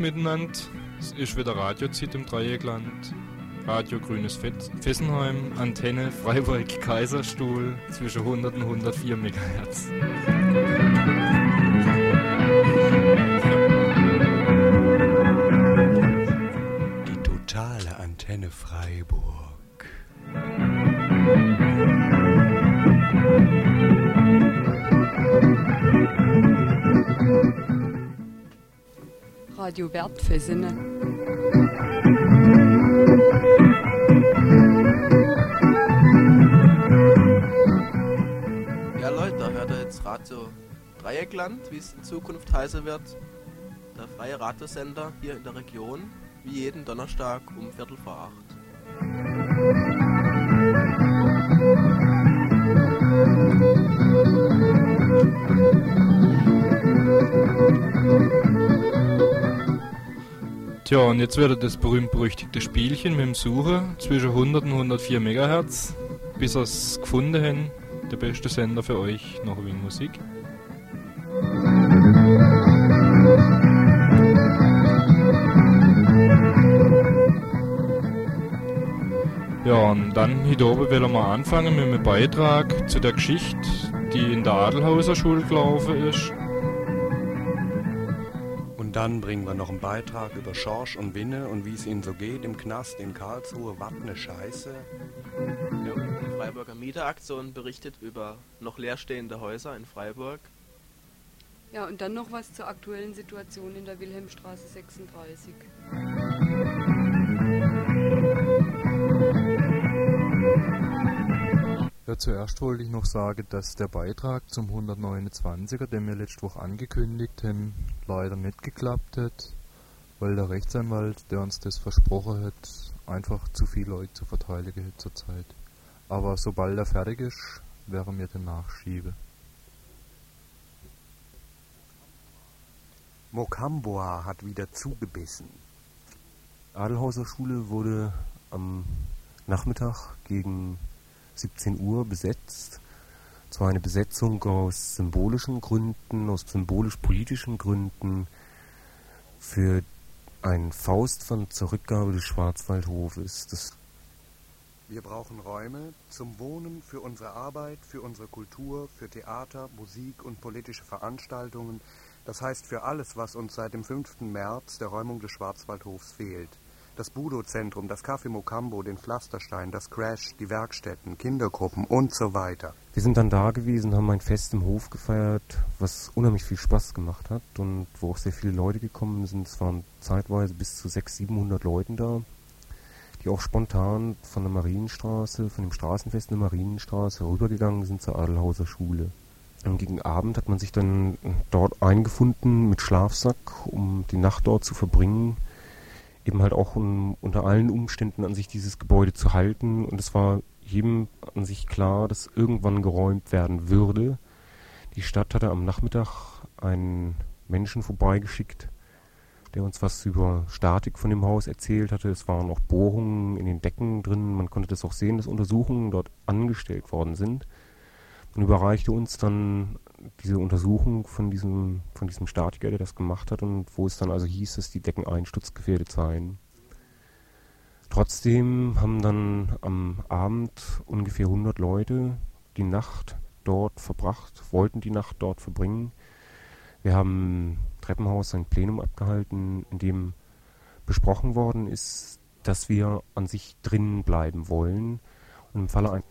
miteinander. Es ist wieder Radiozeit im Dreieckland. Radio Grünes Fessenheim, Antenne Freiburg Kaiserstuhl zwischen 100 und 104 MHz. Die totale Antenne Freiburg. Radio Wertfesene. Ja Leute, da hört ihr jetzt Radio Dreieckland, wie es in Zukunft heißen wird. Der freie Radiosender hier in der Region, wie jeden Donnerstag um Viertel vor acht. Tja, und jetzt wird das berühmt-berüchtigte Spielchen mit dem Suchen zwischen 100 und 104 MHz, bis ihr es gefunden haben. Der beste Sender für euch, noch ein wenig Musik. Ja, und dann hier oben wollen wir anfangen mit einem Beitrag zu der Geschichte, die in der Adelhauser Schule gelaufen ist. Und dann bringen wir noch einen Beitrag über Schorsch und Winne und wie es ihnen so geht im Knast in Karlsruhe. Was ne Scheiße. Ja, die Freiburger Mieteraktion berichtet über noch leerstehende Häuser in Freiburg. Ja, und dann noch was zur aktuellen Situation in der Wilhelmstraße 36. Ja, zuerst wollte ich noch sagen, dass der Beitrag zum 129er, den wir letzte Woche angekündigt haben, leider nicht geklappt hat, weil der Rechtsanwalt, der uns das versprochen hat, einfach zu viele Leute zu verteidigen hat zurzeit. Aber sobald er fertig ist, werden wir den nachschieben. Mokamboa hat wieder zugebissen. Adelhauser Schule wurde am Nachmittag gegen 17 Uhr besetzt. Zwar eine Besetzung aus symbolischen Gründen, aus symbolisch-politischen Gründen für ein Faust von zur Rückgabe des Schwarzwaldhofes. Das Wir brauchen Räume zum Wohnen, für unsere Arbeit, für unsere Kultur, für Theater, Musik und politische Veranstaltungen. Das heißt für alles, was uns seit dem 5. März der Räumung des Schwarzwaldhofs fehlt. Das Budo-Zentrum, das Café Mokambo, den Pflasterstein, das Crash, die Werkstätten, Kindergruppen und so weiter. Wir sind dann da gewesen, haben ein Fest im Hof gefeiert, was unheimlich viel Spaß gemacht hat und wo auch sehr viele Leute gekommen sind. Es waren zeitweise bis zu 600, 700 Leuten da, die auch spontan von der Marienstraße, von dem Straßenfest in der Marienstraße rübergegangen sind zur Adelhauser Schule. Und gegen Abend hat man sich dann dort eingefunden mit Schlafsack, um die Nacht dort zu verbringen. Eben halt auch um unter allen Umständen an sich dieses Gebäude zu halten. Und es war jedem an sich klar, dass irgendwann geräumt werden würde. Die Stadt hatte am Nachmittag einen Menschen vorbeigeschickt, der uns was über Statik von dem Haus erzählt hatte. Es waren auch Bohrungen in den Decken drin. Man konnte das auch sehen, dass Untersuchungen dort angestellt worden sind. Man überreichte uns dann diese Untersuchung von diesem, von diesem Statiker, der das gemacht hat und wo es dann also hieß, dass die Decken einsturzgefährdet seien. Trotzdem haben dann am Abend ungefähr 100 Leute die Nacht dort verbracht, wollten die Nacht dort verbringen. Wir haben Treppenhaus ein Plenum abgehalten, in dem besprochen worden ist, dass wir an sich drinnen bleiben wollen. Und im Falle ein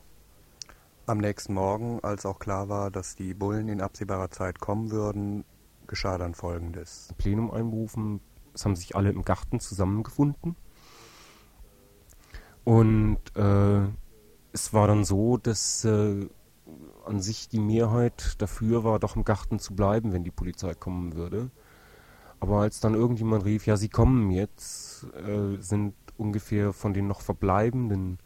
Am nächsten Morgen, als auch klar war, dass die Bullen in absehbarer Zeit kommen würden, geschah dann Folgendes. Plenum einberufen. Es haben sich alle im Garten zusammengefunden. Und äh, es war dann so, dass äh, an sich die Mehrheit dafür war, doch im Garten zu bleiben, wenn die Polizei kommen würde. Aber als dann irgendjemand rief, ja, sie kommen jetzt, äh, sind ungefähr von den noch verbleibenden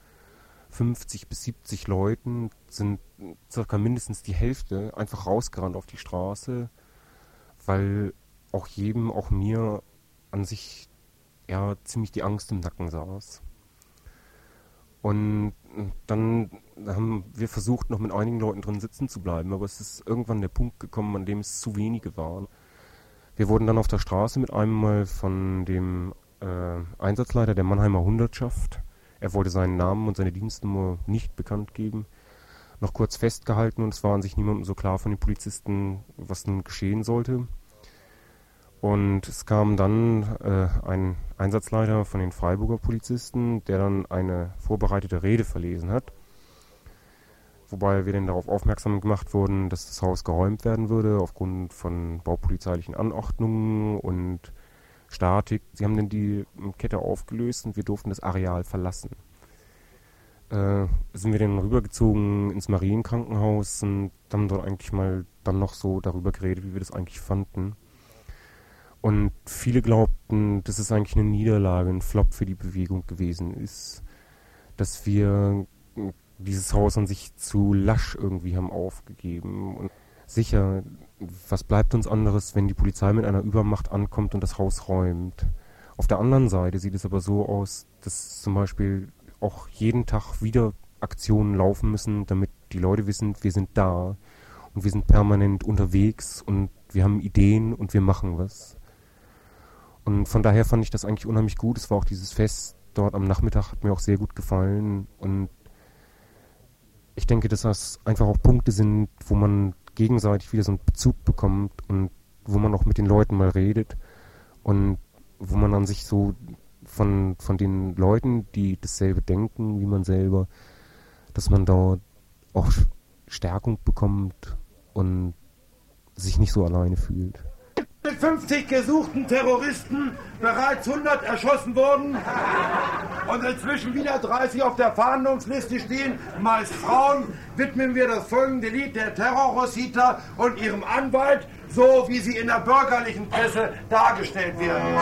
50 bis 70 Leuten, sind circa mindestens die Hälfte einfach rausgerannt auf die Straße, weil auch jedem, auch mir an sich ja ziemlich die Angst im Nacken saß. Und dann haben wir versucht, noch mit einigen Leuten drin sitzen zu bleiben, aber es ist irgendwann der Punkt gekommen, an dem es zu wenige waren. Wir wurden dann auf der Straße mit einem Mal von dem äh, Einsatzleiter der Mannheimer Hundertschaft, er wollte seinen Namen und seine Dienstnummer nicht bekannt geben, noch kurz festgehalten und es war an sich niemandem so klar von den Polizisten, was nun geschehen sollte. Und es kam dann äh, ein Einsatzleiter von den Freiburger Polizisten, der dann eine vorbereitete Rede verlesen hat, wobei wir dann darauf aufmerksam gemacht wurden, dass das Haus geräumt werden würde aufgrund von baupolizeilichen Anordnungen und Statik. Sie haben dann die Kette aufgelöst und wir durften das Areal verlassen. Äh, sind wir dann rübergezogen ins Marienkrankenhaus und haben dort eigentlich mal dann noch so darüber geredet, wie wir das eigentlich fanden. Und viele glaubten, dass es eigentlich eine Niederlage, ein Flop für die Bewegung gewesen ist. Dass wir dieses Haus an sich zu lasch irgendwie haben aufgegeben. Und sicher, was bleibt uns anderes, wenn die Polizei mit einer Übermacht ankommt und das Haus räumt? Auf der anderen Seite sieht es aber so aus, dass zum Beispiel auch jeden Tag wieder Aktionen laufen müssen, damit die Leute wissen, wir sind da und wir sind permanent unterwegs und wir haben Ideen und wir machen was. Und von daher fand ich das eigentlich unheimlich gut. Es war auch dieses Fest dort am Nachmittag, hat mir auch sehr gut gefallen. Und ich denke, dass das einfach auch Punkte sind, wo man gegenseitig wieder so einen Bezug bekommt und wo man auch mit den Leuten mal redet und wo man dann sich so von, von den Leuten, die dasselbe denken wie man selber, dass man dort auch Stärkung bekommt und sich nicht so alleine fühlt. Mit 50 gesuchten Terroristen bereits 100 erschossen wurden und inzwischen wieder 30 auf der Fahndungsliste stehen, meist Frauen, widmen wir das folgende Lied der Terror-Rosita und ihrem Anwalt, so wie sie in der bürgerlichen Presse dargestellt werden.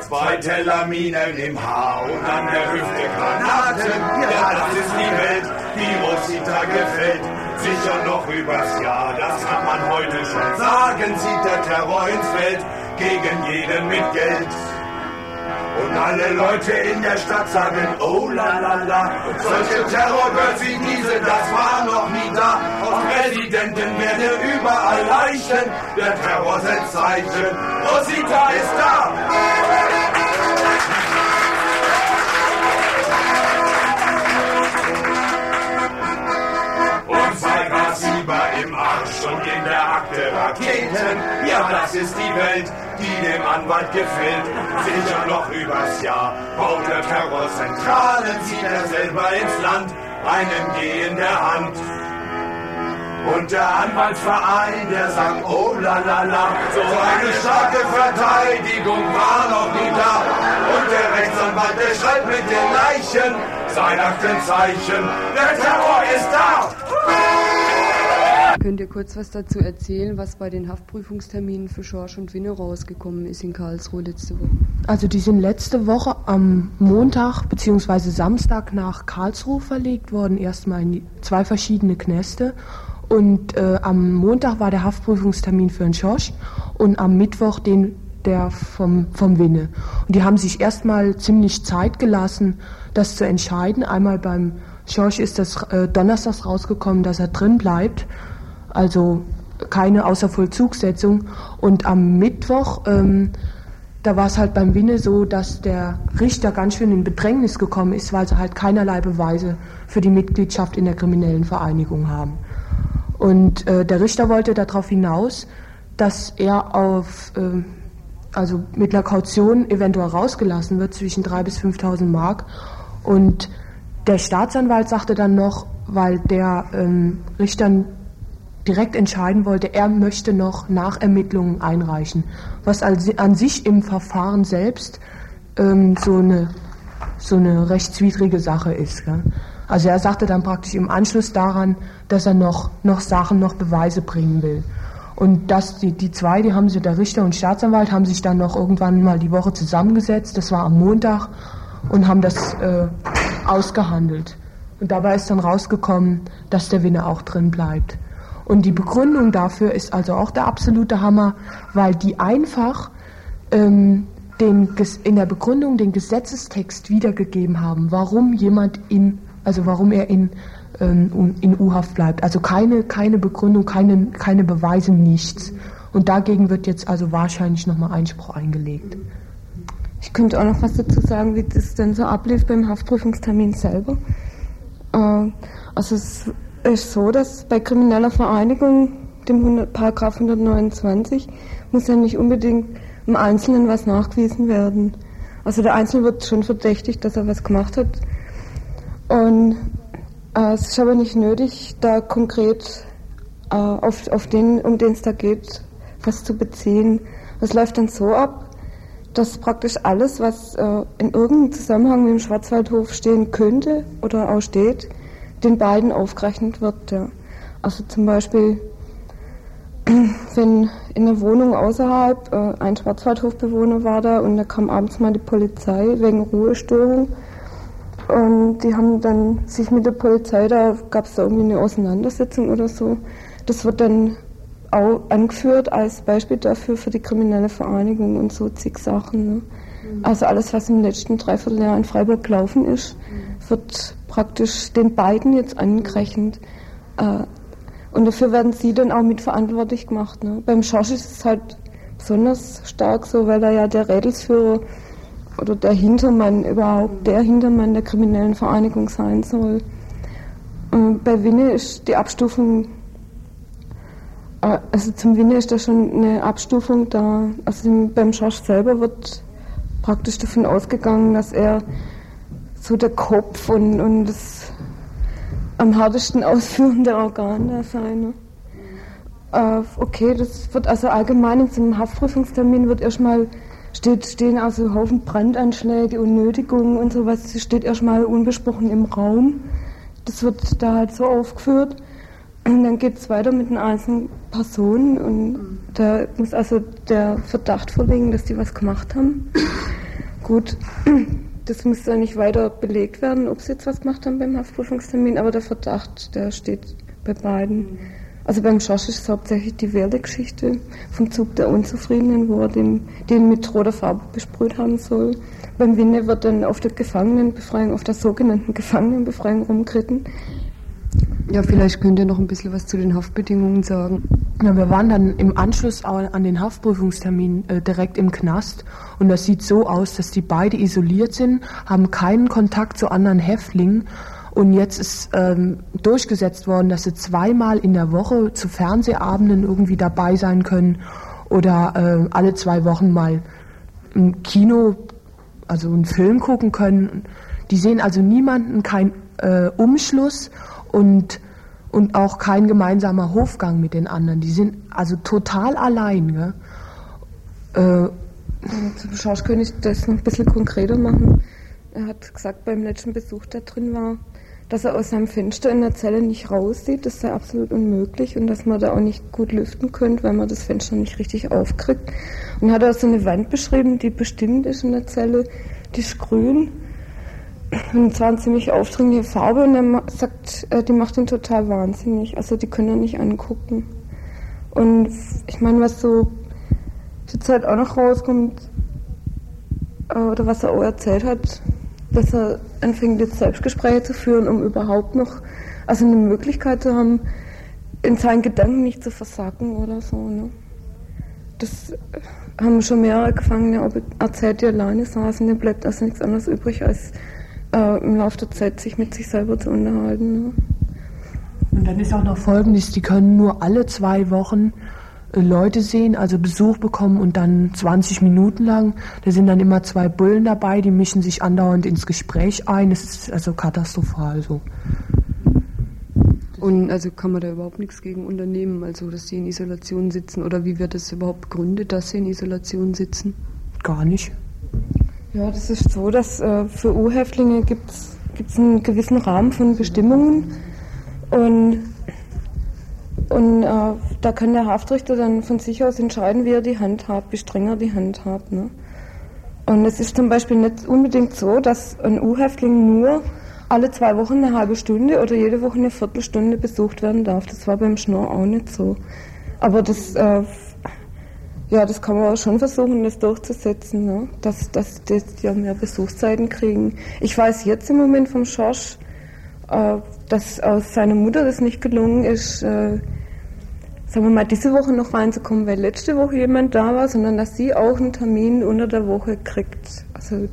Zwei Teller Minen im Haar und an der Hüfte Granaten. Ja, das ist die Welt, die Rosita gefällt. Sicher noch übers Jahr, das kann man heute schon sagen. Zieht der Terror ins Feld gegen jeden mit Geld. Und alle Leute in der Stadt sagen, oh la la la, solche Terrorbirds wie diese, das war noch nie da. Aus Präsidenten werden überall Leichen, der Terror setzt Zeichen, Rosita ist da. Und in der Akte Raketen, ja das ist die Welt, die dem Anwalt gefällt. Sicher noch übers Jahr baut der Terrorzentralen, zieht er selber ins Land, einen Geh in der Hand. Und der Anwaltsverein, der sagt, oh la la la, so eine starke Verteidigung war noch nie da. Und der Rechtsanwalt, der schreibt mit den Leichen sein Aktenzeichen, der Terror ist da. Könnt ihr kurz was dazu erzählen, was bei den Haftprüfungsterminen für Schorsch und Winne rausgekommen ist in Karlsruhe letzte Woche? Also die sind letzte Woche am Montag bzw. Samstag nach Karlsruhe verlegt worden, erstmal in zwei verschiedene Knäste. Und äh, am Montag war der Haftprüfungstermin für den Schorsch und am Mittwoch den der vom, vom Winne. Und die haben sich erstmal ziemlich Zeit gelassen, das zu entscheiden. Einmal beim Schorsch ist das äh, donnerstags rausgekommen, dass er drin bleibt also keine Außervollzugssetzung. Und am Mittwoch, ähm, da war es halt beim Winne so, dass der Richter ganz schön in Bedrängnis gekommen ist, weil sie halt keinerlei Beweise für die Mitgliedschaft in der kriminellen Vereinigung haben. Und äh, der Richter wollte darauf hinaus, dass er auf, äh, also mit einer Kaution eventuell rausgelassen wird zwischen 3.000 bis 5.000 Mark. Und der Staatsanwalt sagte dann noch, weil der ähm, Richter direkt entscheiden wollte, er möchte noch Nachermittlungen einreichen, was an sich im Verfahren selbst ähm, so, eine, so eine rechtswidrige Sache ist. Gell? Also er sagte dann praktisch im Anschluss daran, dass er noch, noch Sachen, noch Beweise bringen will. Und das, die, die zwei, die haben sie, der Richter und Staatsanwalt, haben sich dann noch irgendwann mal die Woche zusammengesetzt, das war am Montag, und haben das äh, ausgehandelt. Und dabei ist dann rausgekommen, dass der Winner auch drin bleibt. Und die Begründung dafür ist also auch der absolute Hammer, weil die einfach ähm, den, in der Begründung den Gesetzestext wiedergegeben haben, warum jemand in, also warum er in ähm, in U-Haft bleibt. Also keine, keine Begründung, keine, keine Beweise, nichts. Und dagegen wird jetzt also wahrscheinlich nochmal Einspruch eingelegt. Ich könnte auch noch was dazu sagen, wie das denn so ablief beim Haftprüfungstermin selber. Äh, also es ist so, dass bei krimineller Vereinigung, dem 100, Paragraph 129, muss ja nicht unbedingt im Einzelnen was nachgewiesen werden. Also der Einzelne wird schon verdächtigt, dass er was gemacht hat. Und äh, es ist aber nicht nötig, da konkret äh, auf, auf den, um den es da geht, was zu beziehen. Das läuft dann so ab, dass praktisch alles, was äh, in irgendeinem Zusammenhang mit dem Schwarzwaldhof stehen könnte oder auch steht, den beiden aufgerechnet wird. Ja. Also zum Beispiel, wenn in der Wohnung außerhalb äh, ein Schwarzwaldhofbewohner war da und da kam abends mal die Polizei wegen Ruhestörung und die haben dann sich mit der Polizei, da gab es da irgendwie eine Auseinandersetzung oder so, das wird dann auch angeführt als Beispiel dafür für die kriminelle Vereinigung und so zig Sachen. Ne? Mhm. Also alles, was im letzten Dreivierteljahr in Freiburg gelaufen ist, mhm. Wird praktisch den beiden jetzt angerechnet. Äh, und dafür werden sie dann auch mitverantwortlich gemacht. Ne? Beim Schorsch ist es halt besonders stark so, weil er ja der Rädelsführer oder der Hintermann überhaupt, der Hintermann der kriminellen Vereinigung sein soll. Und bei Winne ist die Abstufung äh, also zum Winter ist da schon eine Abstufung da. Also beim Schorsch selber wird praktisch davon ausgegangen, dass er so der Kopf und, und das am härtesten ausführende Organ da sei. Ne? Äh, okay, das wird also allgemein in so einem Haftprüfungstermin wird erstmal steht, stehen also Haufen Brandanschläge und Nötigungen und sowas, steht erstmal unbesprochen im Raum. Das wird da halt so aufgeführt. Und dann geht es weiter mit den einzelnen Personen und da muss also der Verdacht vorliegen, dass die was gemacht haben. Gut, das muss dann nicht weiter belegt werden, ob sie jetzt was gemacht haben beim Haftprüfungstermin, aber der Verdacht, der steht bei beiden. Also beim Schorsch ist es hauptsächlich die Werdegeschichte vom Zug der Unzufriedenen, wo er den, den mit roter Farbe besprüht haben soll. Beim Winne wird dann auf der Gefangenenbefreiung, auf der sogenannten Gefangenenbefreiung rumgeritten. Ja, vielleicht könnt ihr noch ein bisschen was zu den Haftbedingungen sagen. Ja, wir waren dann im Anschluss an den Haftprüfungstermin äh, direkt im Knast und das sieht so aus, dass die beide isoliert sind, haben keinen Kontakt zu anderen Häftlingen und jetzt ist ähm, durchgesetzt worden, dass sie zweimal in der Woche zu Fernsehabenden irgendwie dabei sein können oder äh, alle zwei Wochen mal im Kino, also einen Film gucken können. Die sehen also niemanden, kein äh, Umschluss und, und auch kein gemeinsamer Hofgang mit den anderen. Die sind also total allein. Gell? Äh, zum Schorsch könnte ich das noch ein bisschen konkreter machen. Er hat gesagt, beim letzten Besuch, der drin war, dass er aus seinem Fenster in der Zelle nicht raussieht. Das sei absolut unmöglich und dass man da auch nicht gut lüften könnte, weil man das Fenster nicht richtig aufkriegt. Und hat er so eine Wand beschrieben, die bestimmt ist in der Zelle, die ist grün und zwar eine ziemlich aufdringliche Farbe und er sagt, äh, die macht ihn total wahnsinnig. Also die können er nicht angucken. Und ich meine, was so zur Zeit auch noch rauskommt, äh, oder was er auch erzählt hat, dass er anfängt jetzt Selbstgespräche zu führen, um überhaupt noch, also eine Möglichkeit zu haben, in seinen Gedanken nicht zu versacken oder so. Ne? Das haben schon mehrere Gefangene erzählt, die alleine saßen, da bleibt also nichts anderes übrig als äh, im Laufe der Zeit sich mit sich selber zu unterhalten. Ne? Und dann ist auch noch Folgendes, die können nur alle zwei Wochen äh, Leute sehen, also Besuch bekommen und dann 20 Minuten lang. Da sind dann immer zwei Bullen dabei, die mischen sich andauernd ins Gespräch ein. Das ist also katastrophal so. Und also kann man da überhaupt nichts gegen unternehmen, also dass sie in Isolation sitzen oder wie wird das überhaupt begründet, dass sie in Isolation sitzen? Gar nicht. Ja, das ist so, dass äh, für U-Häftlinge gibt es einen gewissen Rahmen von Bestimmungen und, und äh, da kann der Haftrichter dann von sich aus entscheiden, wie er die Hand hat, wie streng er die Hand hat. Ne? Und es ist zum Beispiel nicht unbedingt so, dass ein U-Häftling nur alle zwei Wochen eine halbe Stunde oder jede Woche eine Viertelstunde besucht werden darf. Das war beim Schnorr auch nicht so. Aber das äh, ja, das kann man schon versuchen, das durchzusetzen, ne? dass, dass die ja mehr Besuchszeiten kriegen. Ich weiß jetzt im Moment vom Schorsch, äh, dass aus seiner Mutter das nicht gelungen ist, äh, sagen wir mal, diese Woche noch reinzukommen, weil letzte Woche jemand da war, sondern dass sie auch einen Termin unter der Woche kriegt. Also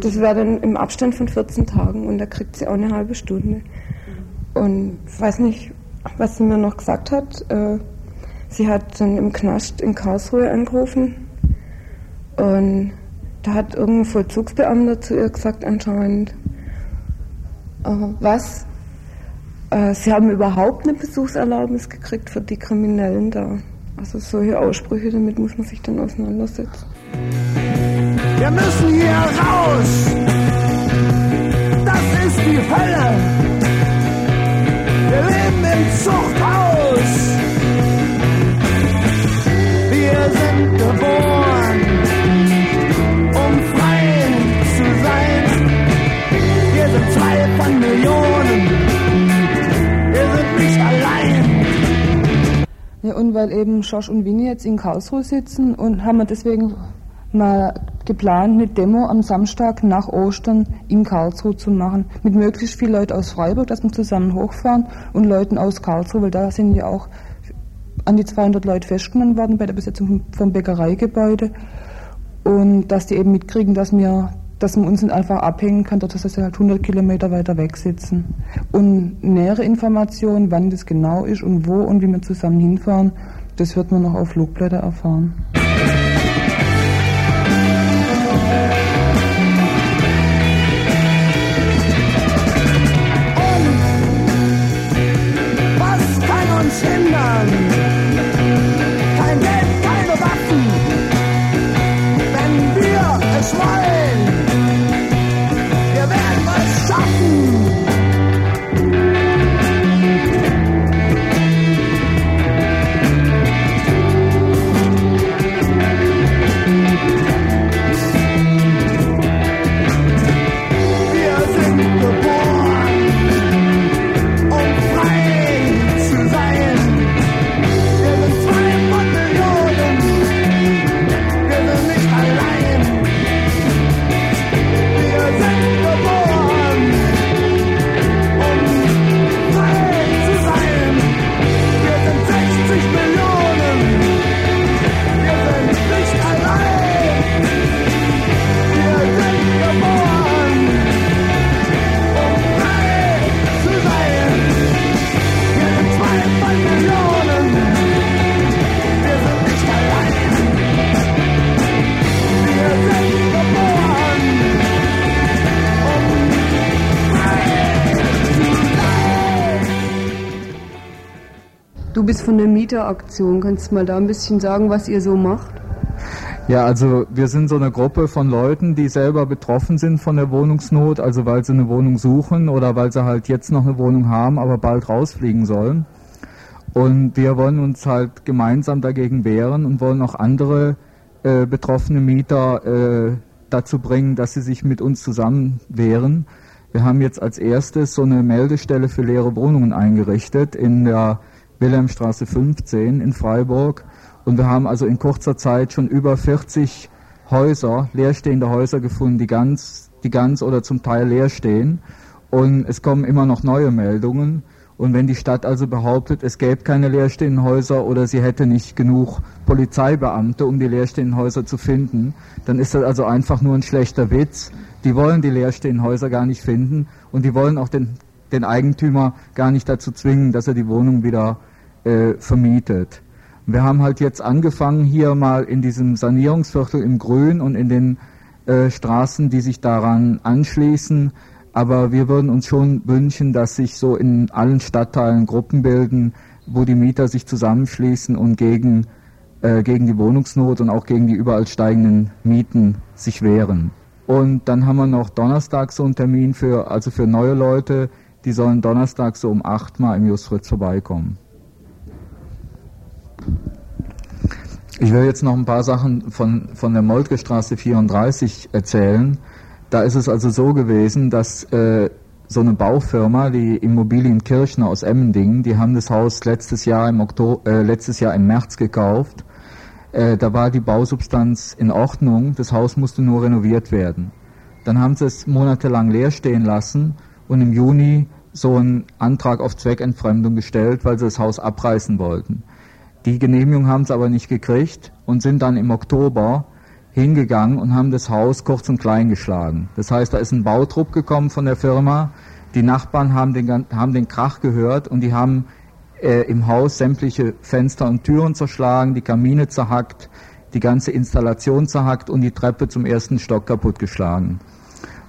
das wäre dann im Abstand von 14 Tagen und da kriegt sie auch eine halbe Stunde. Und ich weiß nicht, was sie mir noch gesagt hat. Äh, sie hat dann im Knast in Karlsruhe angerufen und da hat irgendein Vollzugsbeamter zu ihr gesagt anscheinend, äh, was? Äh, sie haben überhaupt eine Besuchserlaubnis gekriegt für die Kriminellen da. Also solche Aussprüche, damit muss man sich dann auseinandersetzen. Wir müssen hier raus. Das ist die Hölle. Wir leben im Zuchthaus. Geboren, um frei zu sein. Wir sind zwei von Millionen. Wir sind nicht allein. Ja, und weil eben Schorsch und Winnie jetzt in Karlsruhe sitzen und haben wir deswegen mal geplant, eine Demo am Samstag nach Ostern in Karlsruhe zu machen. Mit möglichst vielen Leuten aus Freiburg, dass wir zusammen hochfahren und Leuten aus Karlsruhe, weil da sind ja auch an die 200 Leute festgenommen worden bei der Besetzung vom Bäckereigebäude. Und dass die eben mitkriegen, dass wir dass man uns nicht einfach abhängen kann, dort dass sie halt 100 Kilometer weiter weg sitzen. Und nähere Informationen, wann das genau ist und wo und wie wir zusammen hinfahren, das wird man noch auf Flugblätter erfahren. Mieteraktion. Kannst du mal da ein bisschen sagen, was ihr so macht? Ja, also wir sind so eine Gruppe von Leuten, die selber betroffen sind von der Wohnungsnot, also weil sie eine Wohnung suchen oder weil sie halt jetzt noch eine Wohnung haben, aber bald rausfliegen sollen. Und wir wollen uns halt gemeinsam dagegen wehren und wollen auch andere äh, betroffene Mieter äh, dazu bringen, dass sie sich mit uns zusammen wehren. Wir haben jetzt als erstes so eine Meldestelle für leere Wohnungen eingerichtet in der Wilhelmstraße 15 in Freiburg. Und wir haben also in kurzer Zeit schon über 40 Häuser, leerstehende Häuser gefunden, die ganz, die ganz oder zum Teil leer stehen. Und es kommen immer noch neue Meldungen. Und wenn die Stadt also behauptet, es gäbe keine leerstehenden Häuser oder sie hätte nicht genug Polizeibeamte, um die leerstehenden Häuser zu finden, dann ist das also einfach nur ein schlechter Witz. Die wollen die leerstehenden Häuser gar nicht finden und die wollen auch den, den Eigentümer gar nicht dazu zwingen, dass er die Wohnung wieder äh, vermietet. Wir haben halt jetzt angefangen, hier mal in diesem Sanierungsviertel im Grün und in den äh, Straßen, die sich daran anschließen, aber wir würden uns schon wünschen, dass sich so in allen Stadtteilen Gruppen bilden, wo die Mieter sich zusammenschließen und gegen, äh, gegen die Wohnungsnot und auch gegen die überall steigenden Mieten sich wehren. Und dann haben wir noch Donnerstag so einen Termin für, also für neue Leute, die sollen Donnerstag so um 8 mal im Just Fritz vorbeikommen. Ich will jetzt noch ein paar Sachen von, von der Moltke Straße 34 erzählen. Da ist es also so gewesen, dass äh, so eine Baufirma, die Immobilien Kirchner aus Emmendingen, die haben das Haus letztes Jahr im, Oktober, äh, letztes Jahr im März gekauft. Äh, da war die Bausubstanz in Ordnung, das Haus musste nur renoviert werden. Dann haben sie es monatelang leer stehen lassen und im Juni so einen Antrag auf Zweckentfremdung gestellt, weil sie das Haus abreißen wollten. Die Genehmigung haben sie aber nicht gekriegt und sind dann im Oktober hingegangen und haben das Haus kurz und klein geschlagen. Das heißt, da ist ein Bautrupp gekommen von der Firma. Die Nachbarn haben den, haben den Krach gehört und die haben äh, im Haus sämtliche Fenster und Türen zerschlagen, die Kamine zerhackt, die ganze Installation zerhackt und die Treppe zum ersten Stock kaputtgeschlagen.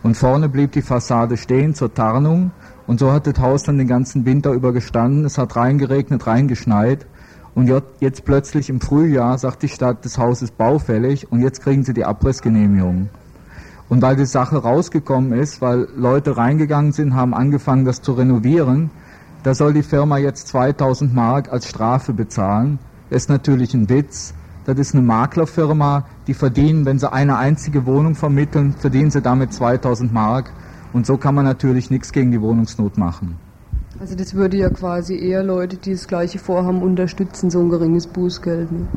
Und vorne blieb die Fassade stehen zur Tarnung und so hat das Haus dann den ganzen Winter über gestanden. Es hat reingeregnet, reingeschneit und jetzt plötzlich im Frühjahr sagt die Stadt, das Haus ist baufällig und jetzt kriegen sie die Abrissgenehmigung. Und weil die Sache rausgekommen ist, weil Leute reingegangen sind, haben angefangen, das zu renovieren, da soll die Firma jetzt 2000 Mark als Strafe bezahlen. Ist natürlich ein Witz. Das ist eine Maklerfirma, die verdienen, wenn sie eine einzige Wohnung vermitteln, verdienen sie damit 2000 Mark. Und so kann man natürlich nichts gegen die Wohnungsnot machen. Also das würde ja quasi eher Leute, die das gleiche vorhaben, unterstützen, so ein geringes Bußgeld. Ne?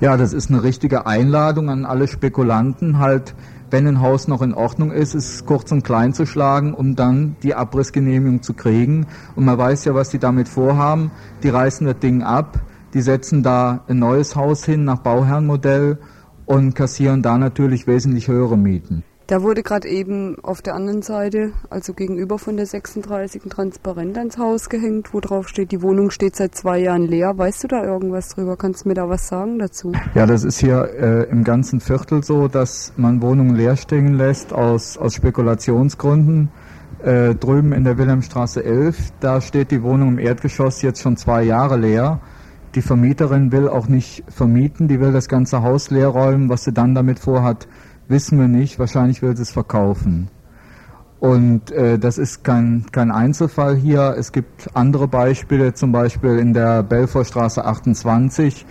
Ja, das ist eine richtige Einladung an alle Spekulanten, halt, wenn ein Haus noch in Ordnung ist, es kurz und klein zu schlagen, um dann die Abrissgenehmigung zu kriegen. Und man weiß ja, was die damit vorhaben. Die reißen das Ding ab, die setzen da ein neues Haus hin nach Bauherrenmodell und kassieren da natürlich wesentlich höhere Mieten. Da wurde gerade eben auf der anderen Seite, also gegenüber von der 36, ein Transparent ans Haus gehängt, wo drauf steht, die Wohnung steht seit zwei Jahren leer. Weißt du da irgendwas drüber? Kannst du mir da was sagen dazu? Ja, das ist hier äh, im ganzen Viertel so, dass man Wohnungen leer stehen lässt aus, aus Spekulationsgründen. Äh, drüben in der Wilhelmstraße 11, da steht die Wohnung im Erdgeschoss jetzt schon zwei Jahre leer. Die Vermieterin will auch nicht vermieten, die will das ganze Haus leer räumen. Was sie dann damit vorhat, wissen wir nicht. Wahrscheinlich will sie es verkaufen. Und äh, das ist kein, kein Einzelfall hier. Es gibt andere Beispiele, zum Beispiel in der Belfortstraße 28.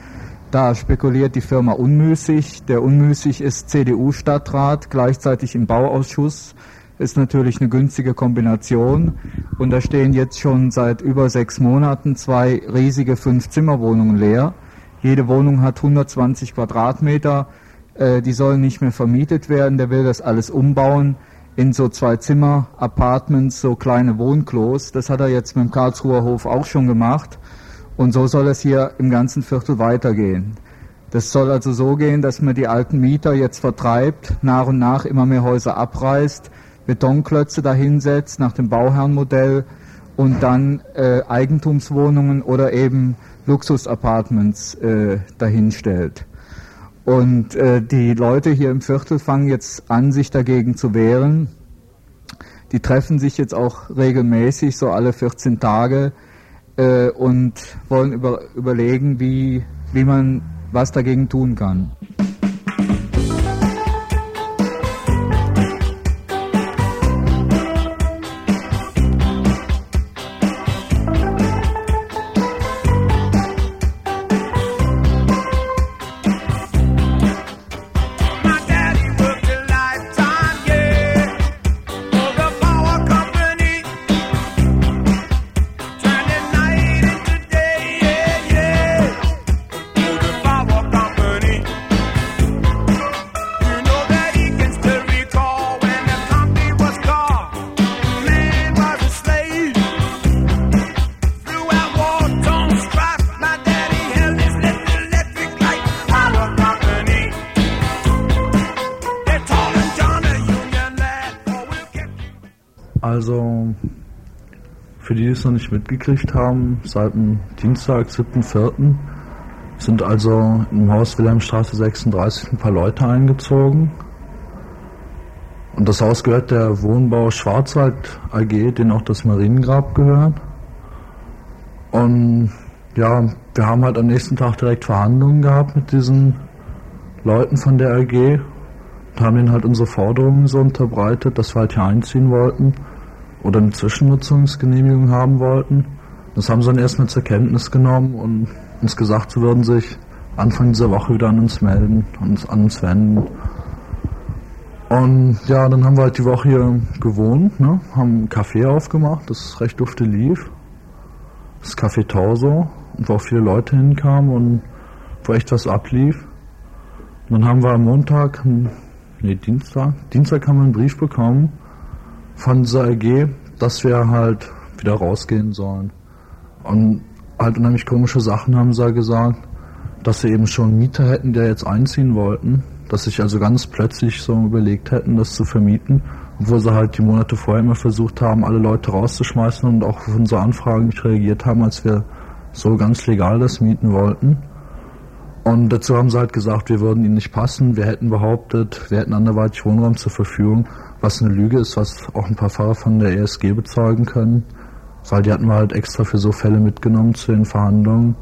Da spekuliert die Firma Unmüßig. Der Unmüßig ist CDU-Stadtrat, gleichzeitig im Bauausschuss. Ist natürlich eine günstige Kombination. Und da stehen jetzt schon seit über sechs Monaten zwei riesige Fünf-Zimmer-Wohnungen leer. Jede Wohnung hat 120 Quadratmeter äh, die sollen nicht mehr vermietet werden, der will das alles umbauen in so zwei Zimmer, Apartments, so kleine Wohnklos. Das hat er jetzt mit dem Karlsruher Hof auch schon gemacht. Und so soll es hier im ganzen Viertel weitergehen. Das soll also so gehen, dass man die alten Mieter jetzt vertreibt, nach und nach immer mehr Häuser abreißt, Betonklötze dahinsetzt nach dem Bauherrenmodell und dann äh, Eigentumswohnungen oder eben Luxusapartments äh, dahinstellt. Und äh, die Leute hier im Viertel fangen jetzt an, sich dagegen zu wehren. Die treffen sich jetzt auch regelmäßig, so alle 14 Tage, äh, und wollen über, überlegen, wie, wie man was dagegen tun kann. Für die, die es noch nicht mitgekriegt haben, seit dem Dienstag, 7.4. sind also im Haus Wilhelmstraße 36 ein paar Leute eingezogen. Und das Haus gehört der Wohnbau Schwarzwald AG, den auch das Mariengrab gehört. Und ja, wir haben halt am nächsten Tag direkt Verhandlungen gehabt mit diesen Leuten von der AG und haben ihnen halt unsere Forderungen so unterbreitet, dass wir halt hier einziehen wollten oder eine Zwischennutzungsgenehmigung haben wollten. Das haben sie dann erstmal zur Kenntnis genommen und uns gesagt, sie würden sich Anfang dieser Woche wieder an uns melden, uns an uns wenden. Und ja, dann haben wir halt die Woche hier gewohnt, ne? haben einen Café aufgemacht, das recht dufte lief. Das Café Torso, wo auch viele Leute hinkamen und wo echt was ablief. Und dann haben wir am Montag, nee, Dienstag, Dienstag haben wir einen Brief bekommen, von dieser AG, dass wir halt wieder rausgehen sollen. Und halt unheimlich komische Sachen haben sie gesagt, dass sie eben schon Mieter hätten, die jetzt einziehen wollten, dass sich also ganz plötzlich so überlegt hätten, das zu vermieten, obwohl sie halt die Monate vorher immer versucht haben, alle Leute rauszuschmeißen und auch auf unsere Anfragen nicht reagiert haben, als wir so ganz legal das mieten wollten. Und dazu haben sie halt gesagt, wir würden ihnen nicht passen. Wir hätten behauptet, wir hätten anderweitig Wohnraum zur Verfügung, was eine Lüge ist, was auch ein paar Fahrer von der ESG bezeugen können. Weil die hatten wir halt extra für so Fälle mitgenommen zu den Verhandlungen,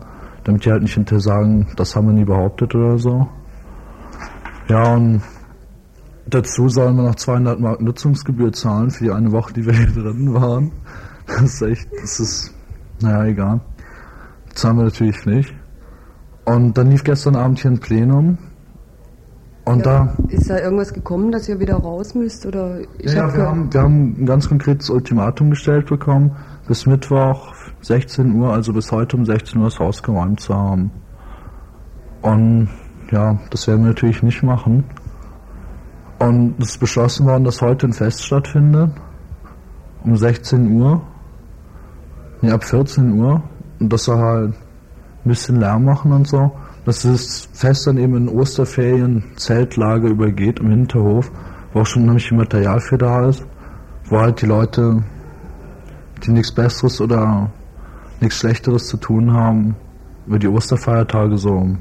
damit die halt nicht hinterher sagen, das haben wir nie behauptet oder so. Ja, und dazu sollen wir noch 200 Mark Nutzungsgebühr zahlen für die eine Woche, die wir hier drin waren. Das ist echt, das ist, naja, egal. Zahlen wir natürlich nicht. Und dann lief gestern Abend hier ein Plenum. Und ja, da. Ist da irgendwas gekommen, dass ihr wieder raus müsst? Oder ich Ja, hab wir, haben, wir haben ein ganz konkretes Ultimatum gestellt bekommen, bis Mittwoch 16 Uhr, also bis heute um 16 Uhr das Haus geräumt zu haben. Und ja, das werden wir natürlich nicht machen. Und es ist beschlossen worden, dass heute ein Fest stattfindet. Um 16 Uhr. Nee, ab 14 Uhr. Und dass wir halt ein bisschen Lärm machen und so. Dass das Fest dann eben in Osterferien Zeltlager übergeht im Hinterhof, wo auch schon nämlich Material für da ist. Wo halt die Leute, die nichts Besseres oder nichts Schlechteres zu tun haben, über die Osterfeiertage so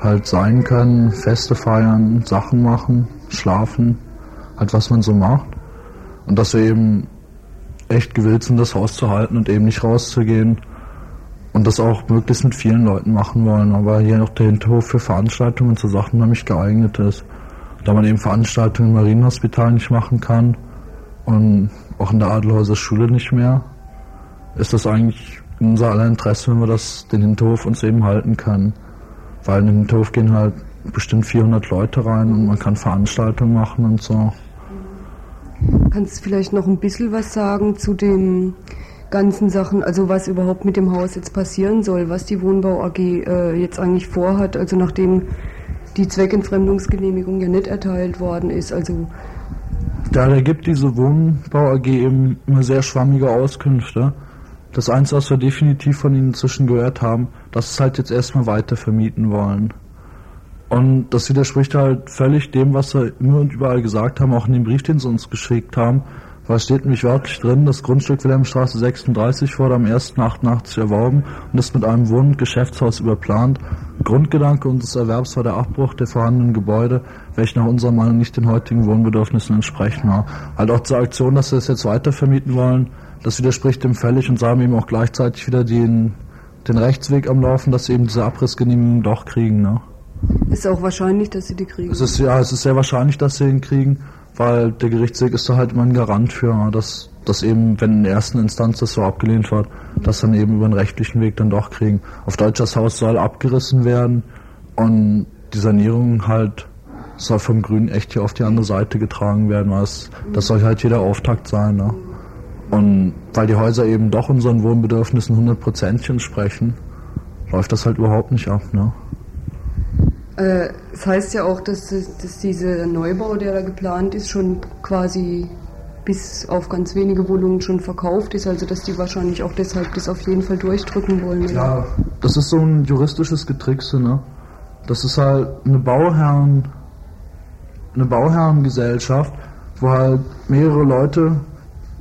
halt sein können, Feste feiern, Sachen machen, schlafen, halt was man so macht. Und dass wir eben echt gewillt sind, das Haus zu halten und eben nicht rauszugehen und das auch möglichst mit vielen Leuten machen wollen. Aber hier noch der Hinterhof für Veranstaltungen so Sachen nämlich geeignet ist. Da man eben Veranstaltungen im Marienhospital nicht machen kann und auch in der Adelhäuser Schule nicht mehr, ist das eigentlich unser aller Interesse, wenn wir das, den Hinterhof uns eben halten können. Weil in den Hinterhof gehen halt bestimmt 400 Leute rein und man kann Veranstaltungen machen und so. Kannst du vielleicht noch ein bisschen was sagen zu den ganzen Sachen, also was überhaupt mit dem Haus jetzt passieren soll, was die Wohnbau AG äh, jetzt eigentlich vorhat, also nachdem die Zweckentfremdungsgenehmigung ja nicht erteilt worden ist, also Da, gibt diese Wohnbau AG eben immer sehr schwammige Auskünfte. Das Einzige, was wir definitiv von ihnen inzwischen gehört haben, dass sie es halt jetzt erstmal weiter vermieten wollen. Und das widerspricht halt völlig dem, was sie immer und überall gesagt haben, auch in dem Brief, den sie uns geschickt haben. Es steht nämlich wörtlich drin, das Grundstück Wilhelmstraße 36 wurde am 1.88 erworben und ist mit einem Wohn- und Geschäftshaus überplant. Grundgedanke unseres Erwerbs war der Abbruch der vorhandenen Gebäude, welche nach unserer Meinung nicht den heutigen Wohnbedürfnissen entsprechen. Halt auch zur Aktion, dass sie es jetzt weiter vermieten wollen, das widerspricht dem völlig und sie haben eben auch gleichzeitig wieder den, den Rechtsweg am Laufen, dass sie eben diese Abrissgenehmigung doch kriegen. Ne? ist auch wahrscheinlich, dass sie die kriegen. Es ist ja, es ist sehr wahrscheinlich, dass sie ihn kriegen, weil der Gerichtsweg ist da halt immer ein Garant für, ja, dass, dass eben, wenn in der ersten Instanz das so abgelehnt wird, dass dann eben über den rechtlichen Weg dann doch kriegen. Auf Deutsch das Haus soll abgerissen werden und die Sanierung halt soll vom Grünen echt hier auf die andere Seite getragen werden. weil es- Das soll halt hier der Auftakt sein. Ne? Und weil die Häuser eben doch unseren Wohnbedürfnissen hundertprozentig entsprechen, läuft das halt überhaupt nicht ab. Ne? Äh, Es heißt ja auch, dass, das- dass dieser Neubau, der da geplant ist, schon quasi bis auf ganz wenige Wohnungen schon verkauft ist, also dass die wahrscheinlich auch deshalb das auf jeden Fall durchdrücken wollen. Ja, das ist so ein juristisches Getrickse, ne? Das ist halt eine Bauherren, eine Bauherrengesellschaft, wo halt mehrere Leute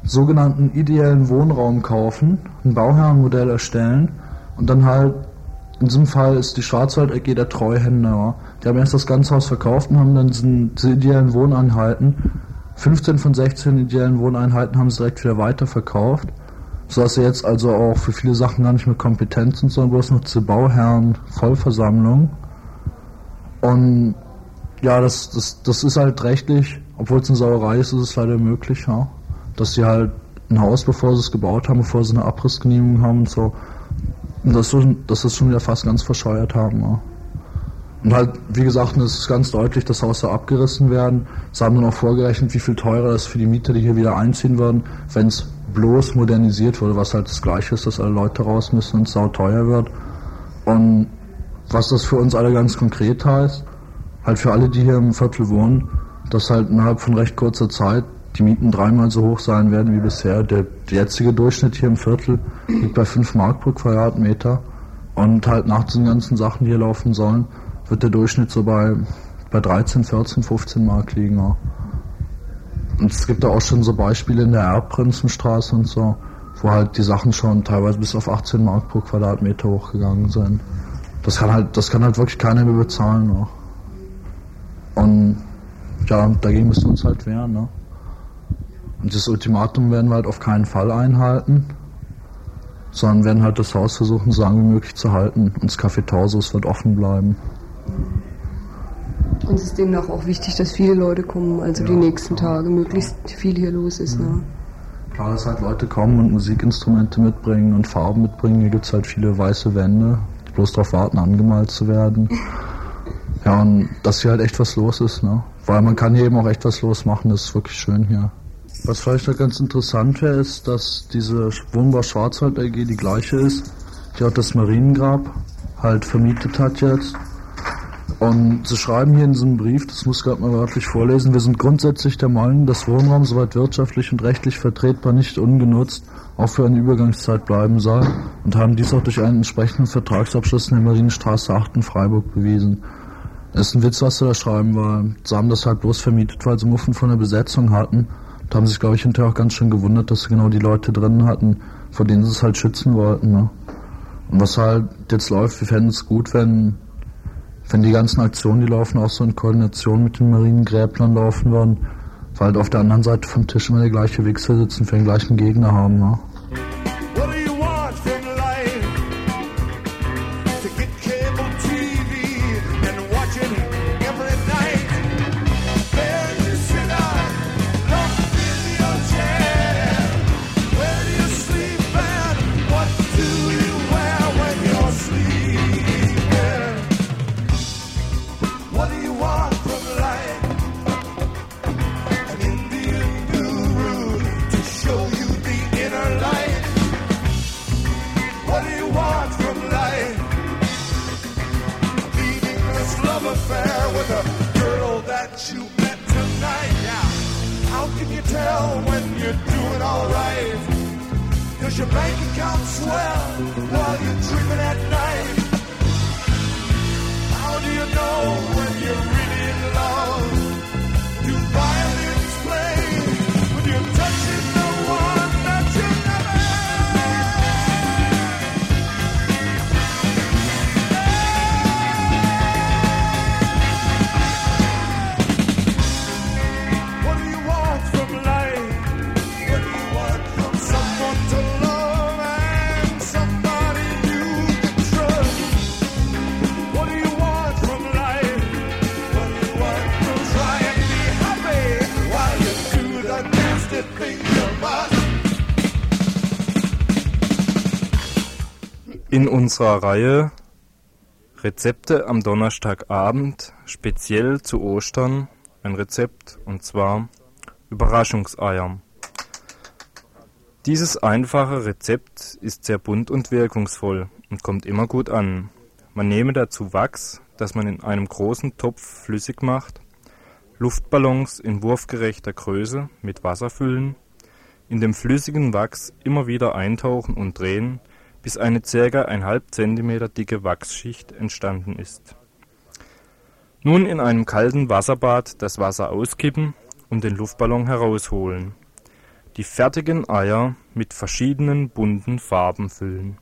sogenannten ideellen Wohnraum kaufen, ein Bauherrenmodell erstellen und dann halt, in diesem Fall ist die Schwarzwald AG der Treuhänder. Die haben erst das ganze Haus verkauft und haben dann diesen, diese ideellen Wohneinheiten, 15 von 16 ideellen Wohneinheiten haben sie direkt wieder weiterverkauft so dass er jetzt also auch für viele Sachen gar nicht mehr kompetent sind, sondern bloß noch zur Bauherren Vollversammlung. Und ja, das, das, das ist halt rechtlich, obwohl es eine Sauerei ist, ist es leider möglich, ja. Dass sie halt ein Haus, bevor sie es gebaut haben, bevor sie eine Abrissgenehmigung haben und so, und das, sie es schon wieder fast ganz verscheuert haben, ja. Und halt, wie gesagt, es ist ganz deutlich, das Haus soll abgerissen werden. Sie haben dann auch vorgerechnet, wie viel teurer es für die Mieter, die hier wieder einziehen würden, wenn es bloß modernisiert würde, was halt das Gleiche ist, dass alle Leute raus müssen und es sau teuer wird. Und was das für uns alle ganz konkret heißt, halt für alle, die hier im Viertel wohnen, dass halt innerhalb von recht kurzer Zeit die Mieten dreimal so hoch sein werden wie bisher. Der, jetzige Durchschnitt hier im Viertel liegt bei 5 Mark pro Quadratmeter. Und halt nach diesen ganzen Sachen, die hier laufen sollen, wird der Durchschnitt so bei, bei 13, 14, 15 Mark liegen. Ja. Und es gibt da auch schon so Beispiele in der Erbprinzenstraße und so, wo halt die Sachen schon teilweise bis auf 18 Mark pro Quadratmeter hochgegangen sind. Das kann halt, das kann halt wirklich keiner mehr bezahlen. Ne? Und ja, dagegen müssen wir uns halt wehren. Ne? Und das Ultimatum werden wir halt auf keinen Fall einhalten, sondern werden halt das Haus versuchen, so lange wie möglich zu halten. Und das Café Tausus wird offen bleiben. Und es ist demnach auch wichtig, dass viele Leute kommen, also ja, die nächsten klar. Tage, möglichst viel hier los ist. Mhm. Ne? Klar, dass halt Leute kommen und Musikinstrumente mitbringen und Farben mitbringen. Hier gibt es halt viele weiße Wände, die bloß darauf warten, angemalt zu werden. Ja, und dass hier halt echt was los ist, ne? Weil man kann hier eben auch echt was losmachen, das ist wirklich schön hier. Was vielleicht noch ganz interessant wäre, ist, dass diese Wohnbau Schwarzwald AG die gleiche ist, die auch das Mariengrab halt vermietet hat jetzt. Und sie schreiben hier in diesem Brief, das muss ich gerade mal wörtlich vorlesen, wir sind grundsätzlich der Meinung, dass Wohnraum soweit wirtschaftlich und rechtlich vertretbar nicht ungenutzt auch für eine Übergangszeit bleiben soll und haben dies auch durch einen entsprechenden Vertragsabschluss in der Marienstraße 8 in Freiburg bewiesen. Das ist ein Witz, was sie da schreiben, weil sie haben das halt bloß vermietet, weil sie Muffen von der Besetzung hatten. Da haben sich, glaube ich, hinterher auch ganz schön gewundert, dass sie genau die Leute drin hatten, vor denen sie es halt schützen wollten. Ne? Und was halt jetzt läuft, wir fänden es gut, wenn wenn die ganzen Aktionen, die laufen, auch so in Koordination mit den Marinengräblern laufen würden, weil halt auf der anderen Seite vom Tisch immer der gleiche Wichser sitzen, für den gleichen Gegner haben. Ne? In unserer Reihe Rezepte am Donnerstagabend, speziell zu Ostern, ein Rezept und zwar Überraschungseier. Dieses einfache Rezept ist sehr bunt und wirkungsvoll und kommt immer gut an. Man nehme dazu Wachs, das man in einem großen Topf flüssig macht, Luftballons in wurfgerechter Größe mit Wasser füllen, in dem flüssigen Wachs immer wieder eintauchen und drehen, bis eine ca. einhalb cm dicke Wachsschicht entstanden ist. Nun in einem kalten Wasserbad das Wasser auskippen und den Luftballon herausholen. Die fertigen Eier mit verschiedenen bunten Farben füllen.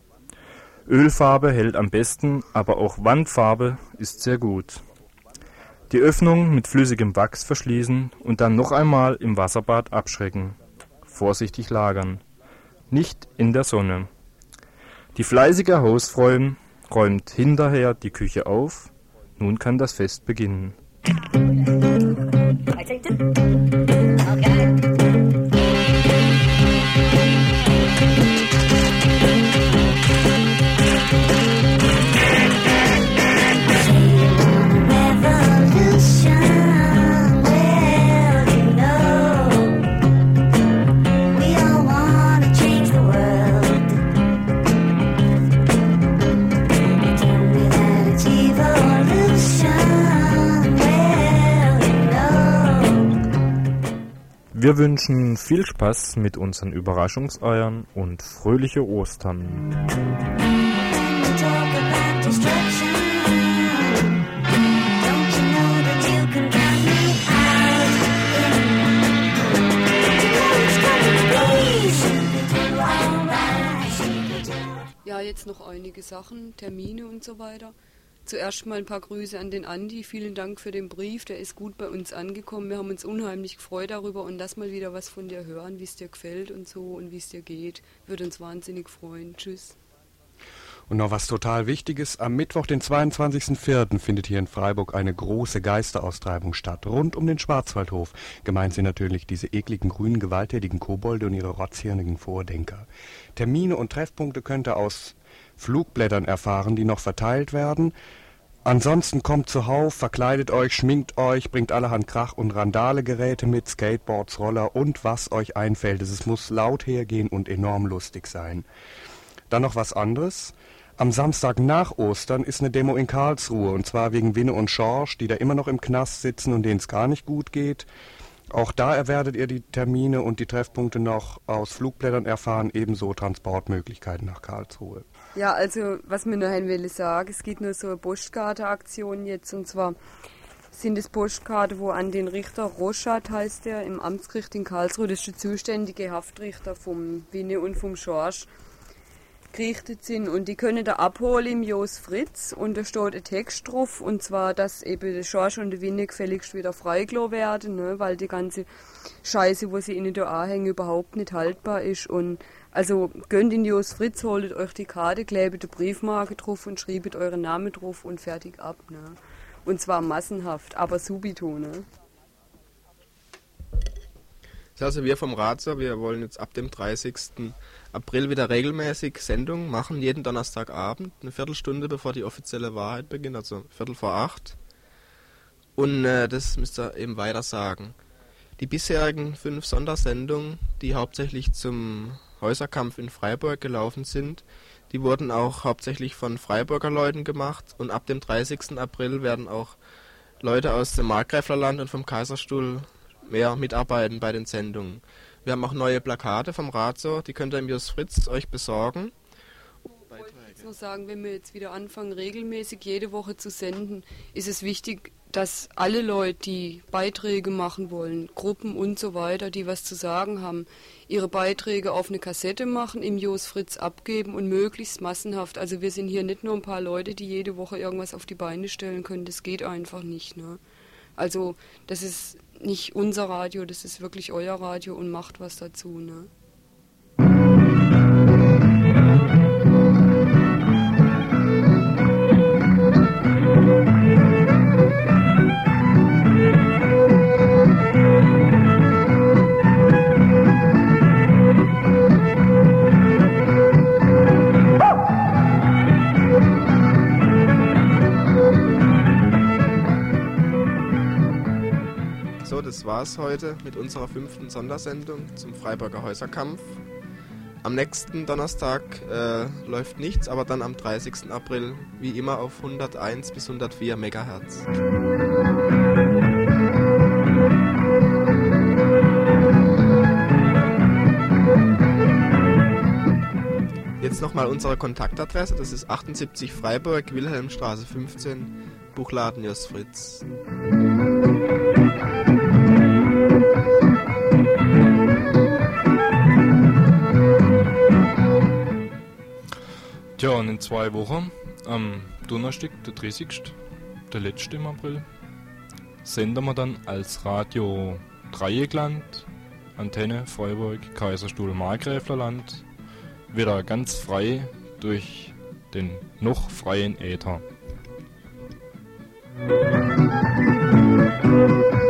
Ölfarbe hält am besten, aber auch Wandfarbe ist sehr gut. Die Öffnung mit flüssigem Wachs verschließen und dann noch einmal im Wasserbad abschrecken. Vorsichtig lagern. Nicht in der Sonne. Die fleißige Hausfrau räumt hinterher die Küche auf. Nun kann das Fest beginnen. Wir wünschen viel Spaß mit unseren Überraschungseiern und fröhliche Ostern. Ja, jetzt noch einige Sachen, Termine und so weiter. Zuerst mal ein paar Grüße an den Andi. Vielen Dank für den Brief. Der ist gut bei uns angekommen. Wir haben uns unheimlich gefreut darüber und lass mal wieder was von dir hören, wie es dir gefällt und so und wie es dir geht. Würde uns wahnsinnig freuen. Tschüss. Und noch was total Wichtiges. Am Mittwoch, den 22.04. findet hier in Freiburg eine große Geisteraustreibung statt. Rund um den Schwarzwaldhof. Gemeint sind natürlich diese ekligen grünen gewalttätigen Kobolde und ihre rotzhirnigen Vordenker. Termine und Treffpunkte könnt ihr aus Flugblättern erfahren, die noch verteilt werden. Ansonsten kommt zuhauf, verkleidet euch, schminkt euch, bringt allerhand Krach- und Randale-Geräte mit, Skateboards, Roller und was euch einfällt. Es muss laut hergehen und enorm lustig sein. Dann noch was anderes. Am Samstag nach Ostern ist eine Demo in Karlsruhe und zwar wegen Winne und Schorsch, die da immer noch im Knast sitzen und denen es gar nicht gut geht. Auch da erwerdet ihr die Termine und die Treffpunkte noch aus Flugblättern erfahren, ebenso Transportmöglichkeiten nach Karlsruhe. Ja, also was mir noch ein will sagen, es gibt nur so eine Postkarte-Aktion jetzt und zwar sind es Postkarte, wo an den Richter Roschat heißt der im Amtsgericht in Karlsruhe, das ist der zuständige Haftrichter vom Winne und vom Schorsch, gerichtet sind. Und die können da abholen im Jos Fritz und da steht ein Text drauf und zwar, dass eben der Schorsch und der Winne gefälligst wieder freigelassen werden, ne, weil die ganze Scheiße, wo sie ihnen da anhängen, überhaupt nicht haltbar ist. Und also gönnt in Jos Fritz, holt euch die Karte, klebt die Briefmarke drauf und schreibt euren Namen drauf und fertig ab. Ne? Und zwar massenhaft, aber subito. Ne? Also wir vom Ratser, wir wollen jetzt ab dem 30. April wieder regelmäßig Sendungen machen, jeden Donnerstagabend, eine Viertelstunde bevor die offizielle Wahrheit beginnt, also Viertel vor acht. Und äh, das müsst ihr eben weiter sagen. Die bisherigen fünf Sondersendungen, die hauptsächlich zum Häuserkampf in Freiburg gelaufen sind, die wurden auch hauptsächlich von Freiburger Leuten gemacht und ab dem 30. April werden auch Leute aus dem Markgräflerland und vom Kaiserstuhl mehr mitarbeiten bei den Sendungen. Wir haben auch neue Plakate vom Razo, die könnt ihr im Jus Fritz euch besorgen. Ich muss nur sagen, wenn wir jetzt wieder anfangen, regelmäßig jede Woche zu senden, ist es wichtig, dass alle Leute, die Beiträge machen wollen, Gruppen und so weiter, die was zu sagen haben, ihre Beiträge auf eine Kassette machen, im Jos Fritz abgeben und möglichst massenhaft. Also wir sind hier nicht nur ein paar Leute, die jede Woche irgendwas auf die Beine stellen können. Das geht einfach nicht. Ne? Also das ist nicht unser Radio, das ist wirklich euer Radio und macht was dazu. Ne? Das war's heute mit unserer fünften Sondersendung zum Freiburger Häuserkampf. Am nächsten Donnerstag äh, läuft nichts, aber dann am 30. April wie immer auf 101 bis 104 Megahertz. Jetzt nochmal unsere Kontaktadresse, das ist 78 Freiburg, Wilhelmstraße 15, Buchladen Jos Fritz. Tja, und in zwei Wochen, am Donnerstag, der 30., der letzte im April, senden wir dann als Radio Dreieckland, Antenne Freiburg, Kaiserstuhl Markgräflerland, wieder ganz frei durch den noch freien Äther. Musik